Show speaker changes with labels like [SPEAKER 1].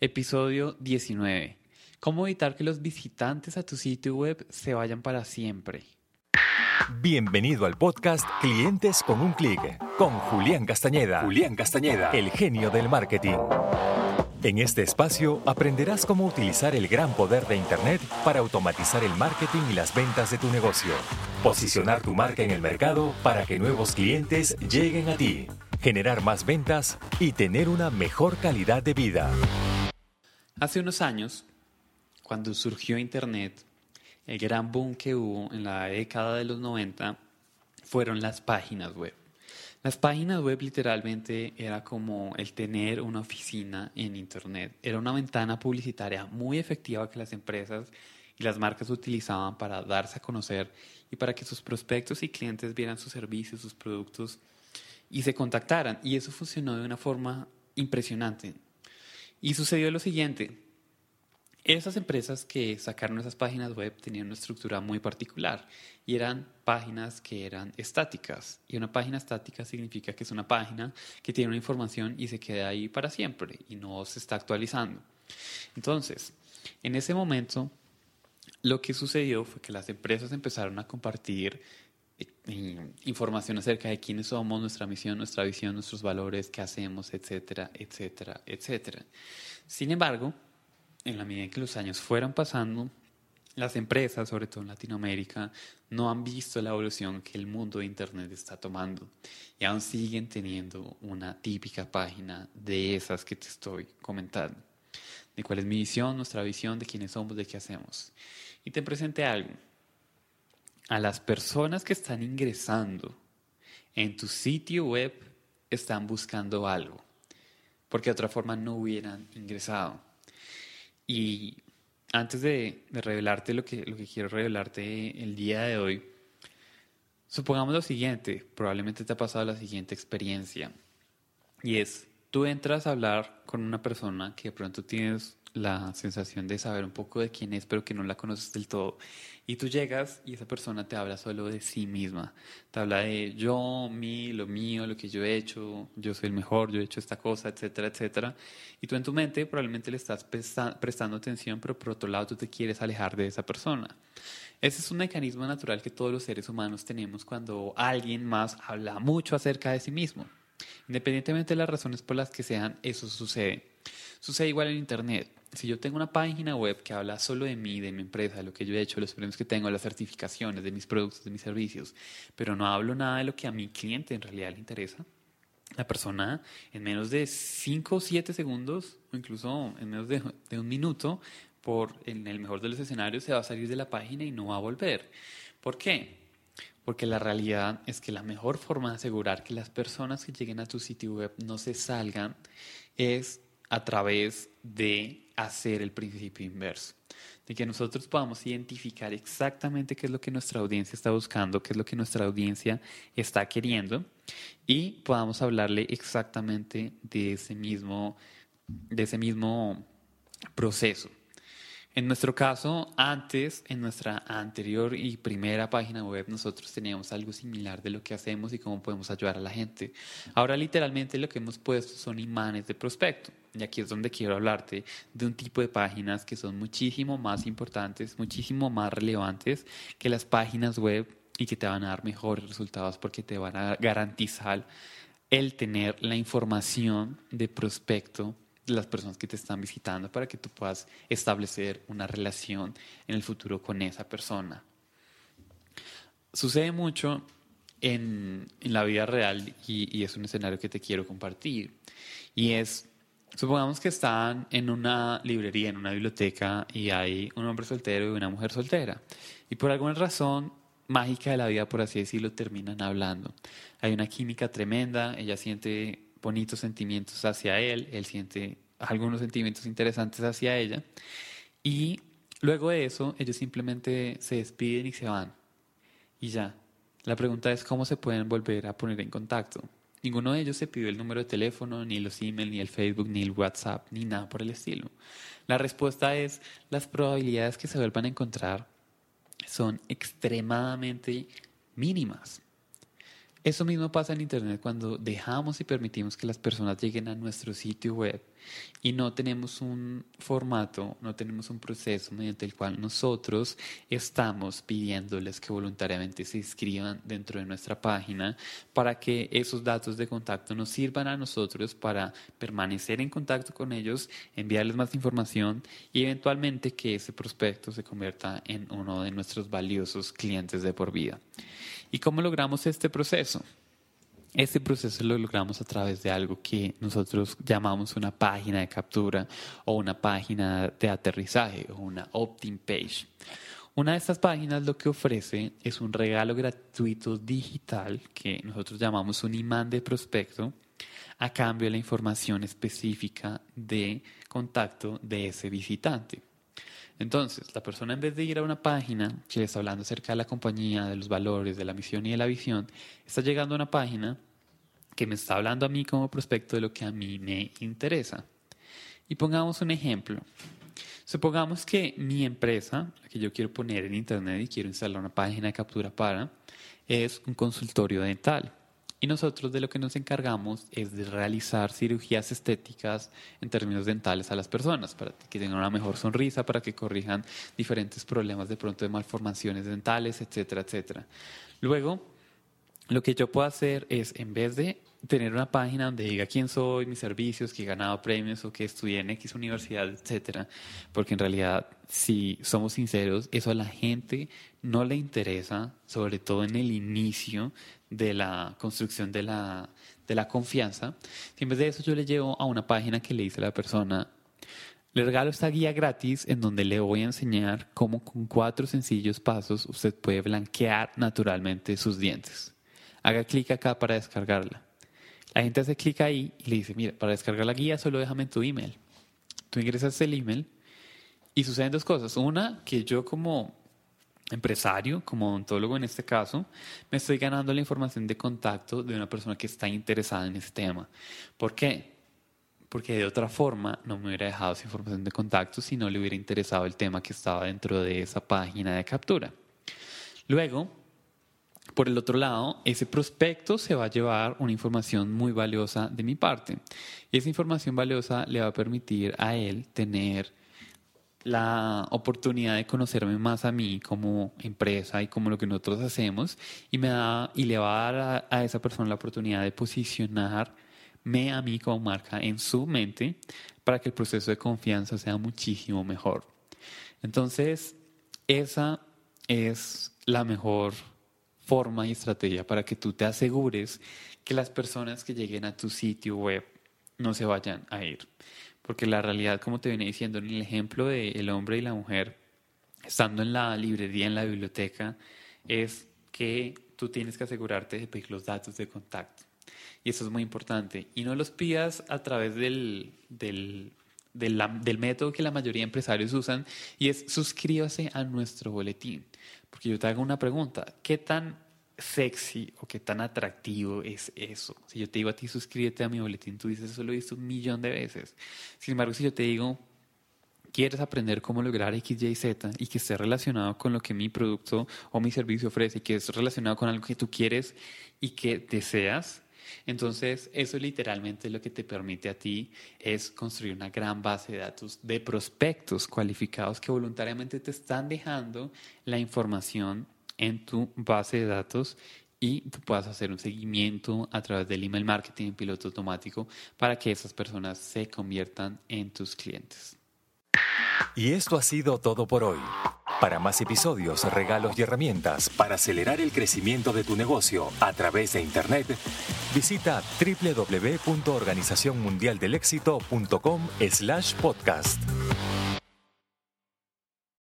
[SPEAKER 1] Episodio 19. ¿Cómo evitar que los visitantes a tu sitio web se vayan para siempre?
[SPEAKER 2] Bienvenido al podcast Clientes con un clic con Julián Castañeda. Julián Castañeda, el genio del marketing. En este espacio aprenderás cómo utilizar el gran poder de Internet para automatizar el marketing y las ventas de tu negocio. Posicionar tu marca en el mercado para que nuevos clientes lleguen a ti, generar más ventas y tener una mejor calidad de vida.
[SPEAKER 1] Hace unos años, cuando surgió Internet, el gran boom que hubo en la década de los 90 fueron las páginas web. Las páginas web literalmente era como el tener una oficina en Internet. Era una ventana publicitaria muy efectiva que las empresas y las marcas utilizaban para darse a conocer y para que sus prospectos y clientes vieran sus servicios, sus productos y se contactaran. Y eso funcionó de una forma impresionante. Y sucedió lo siguiente. Esas empresas que sacaron esas páginas web tenían una estructura muy particular y eran páginas que eran estáticas. Y una página estática significa que es una página que tiene una información y se queda ahí para siempre y no se está actualizando. Entonces, en ese momento, lo que sucedió fue que las empresas empezaron a compartir información acerca de quiénes somos, nuestra misión, nuestra visión, nuestros valores, qué hacemos, etcétera, etcétera, etcétera. Sin embargo, en la medida en que los años fueron pasando, las empresas, sobre todo en Latinoamérica, no han visto la evolución que el mundo de Internet está tomando y aún siguen teniendo una típica página de esas que te estoy comentando, de cuál es mi visión, nuestra visión, de quiénes somos, de qué hacemos. Y te presente algo. A las personas que están ingresando en tu sitio web están buscando algo, porque de otra forma no hubieran ingresado. Y antes de, revelarte lo que, lo que quiero revelarte el día de hoy, supongamos lo siguiente, probablemente te ha pasado la siguiente experiencia, y es, tú entras a hablar con una persona que de pronto tienes la sensación de saber un poco de quién es, pero que no la conoces del todo. Y tú llegas y esa persona te habla solo de sí misma. Te habla de yo, mí, lo mío, lo que yo he hecho, yo soy el mejor, yo he hecho esta cosa, etcétera, etcétera. Y tú en tu mente probablemente le estás prestando atención, pero por otro lado tú te quieres alejar de esa persona. Ese es un mecanismo natural que todos los seres humanos tenemos cuando alguien más habla mucho acerca de sí mismo. Independientemente de las razones por las que sean, eso sucede. Sucede igual en Internet. Si yo tengo una página web que habla solo de mí, de mi empresa, de lo que yo he hecho, los premios que tengo, las certificaciones, de mis productos, de mis servicios, pero no hablo nada de lo que a mi cliente en realidad le interesa, la persona en menos de 5 o 7 segundos, o incluso en menos de, de un minuto, por en el mejor de los escenarios, se va a salir de la página y no va a volver. ¿Por qué? Porque la realidad es que la mejor forma de asegurar que las personas que lleguen a tu sitio web no se salgan es a través de hacer el principio inverso, de que nosotros podamos identificar exactamente qué es lo que nuestra audiencia está buscando, qué es lo que nuestra audiencia está queriendo y podamos hablarle exactamente de ese mismo, de ese mismo proceso. En nuestro caso, antes, en nuestra anterior y primera página web, nosotros teníamos algo similar de lo que hacemos y cómo podemos ayudar a la gente. Ahora, literalmente, lo que hemos puesto son imanes de prospecto. Y aquí es donde quiero hablarte de un tipo de páginas que son muchísimo más importantes, muchísimo más relevantes que las páginas web y que te van a dar mejores resultados porque te van a garantizar el tener la información de prospecto las personas que te están visitando para que tú puedas establecer una relación en el futuro con esa persona. Sucede mucho en, en la vida real y, y, es un escenario que te quiero compartir. Y es, supongamos que están en una librería, en una biblioteca y hay un hombre soltero y una mujer soltera. Y por alguna razón mágica de la vida, por así decirlo, terminan hablando. Hay una química tremenda, ella siente bonitos sentimientos hacia él, él siente algunos sentimientos interesantes hacia ella. Y luego de eso, ellos simplemente se despiden y se van. Y ya. La pregunta es cómo se pueden volver a poner en contacto. Ninguno de ellos se pidió el número de teléfono, ni los emails, ni el Facebook, ni el WhatsApp, ni nada por el estilo. La respuesta es las probabilidades que se vuelvan a encontrar son extremadamente mínimas. Eso mismo pasa en Internet cuando dejamos y permitimos que las personas lleguen a nuestro sitio web y no tenemos un formato, no tenemos un proceso mediante el cual nosotros estamos pidiéndoles que voluntariamente se inscriban dentro de nuestra página para que esos datos de contacto nos sirvan a nosotros para permanecer en contacto con ellos, enviarles más información y eventualmente que ese prospecto se convierta en uno de nuestros valiosos clientes de por vida. ¿Y cómo logramos este proceso? Este proceso lo logramos a través de algo que nosotros llamamos una página de captura o una página de aterrizaje o una opt-in page. Una de estas páginas lo que ofrece es un regalo gratuito digital que nosotros llamamos un imán de prospecto a cambio de la información específica de contacto de ese visitante. Entonces, la persona en vez de ir a una página que está hablando acerca de la compañía, de los valores, de la misión y de la visión, está llegando a una página que me está hablando a mí como prospecto de lo que a mí me interesa. Y pongamos un ejemplo. Supongamos que mi empresa, la que yo quiero poner en internet y quiero instalar una página de captura para, es un consultorio dental. Y nosotros de lo que nos encargamos es de realizar cirugías estéticas en términos dentales a las personas, para que tengan una mejor sonrisa, para que corrijan diferentes problemas de pronto de malformaciones dentales, etcétera, etcétera. Luego, lo que yo puedo hacer es, en vez de tener una página donde diga quién soy, mis servicios, que he ganado premios o que estudié en X universidad, etcétera, porque en realidad, si somos sinceros, eso a la gente no le interesa, sobre todo en el inicio de la construcción de la, de la confianza. Si en vez de eso yo le llevo a una página que le dice a la persona, le regalo esta guía gratis en donde le voy a enseñar cómo con cuatro sencillos pasos usted puede blanquear naturalmente sus dientes. Haga clic acá para descargarla. La gente hace clic ahí y le dice, mira, para descargar la guía solo déjame tu email. Tú ingresas el email y suceden dos cosas. Una, que yo como empresario, como odontólogo en este caso, me estoy ganando la información de contacto de una persona que está interesada en ese tema. ¿Por qué? Porque de otra forma no me hubiera dejado esa información de contacto si no le hubiera interesado el tema que estaba dentro de esa página de captura. Luego, por el otro lado, ese prospecto se va a llevar una información muy valiosa de mi parte. Y esa información valiosa le va a permitir a él tener la oportunidad de conocerme más a mí como empresa y como lo que nosotros hacemos y me da y le va a dar a, esa persona la oportunidad de posicionarme a mí como marca en su mente para que el proceso de confianza sea muchísimo mejor. Entonces, esa es la mejor forma y estrategia para que tú te asegures que las personas que lleguen a tu sitio web no se vayan a ir. Porque la realidad, como te venía diciendo en el ejemplo del el hombre y la mujer, estando en la librería, en la biblioteca, es que tú tienes que asegurarte de pedir los datos de contacto. Y eso es muy importante. Y no los pidas a través del, del, del, del, método que la mayoría de empresarios usan, y es suscríbase a nuestro boletín. Porque yo te hago una pregunta, ¿qué tan sexy o qué tan atractivo es eso. Si yo te digo a ti suscríbete a mi boletín, tú dices eso lo he visto un millón de veces. Sin embargo, si yo te digo quieres aprender cómo lograr X, Y, Z y que esté relacionado con lo que mi producto o mi servicio ofrece que es relacionado con algo que tú quieres y que deseas, entonces eso literalmente lo que te permite a ti es construir una gran base de datos de prospectos cualificados que voluntariamente te están dejando la información en tu base de datos y tú puedas hacer un seguimiento a través del email marketing piloto automático para que esas personas se conviertan en tus clientes.
[SPEAKER 2] Y esto ha sido todo por hoy. Para más episodios, regalos y herramientas para acelerar el crecimiento de tu negocio a través de Internet, visita www.organizacionmundialdelexito.com/podcast.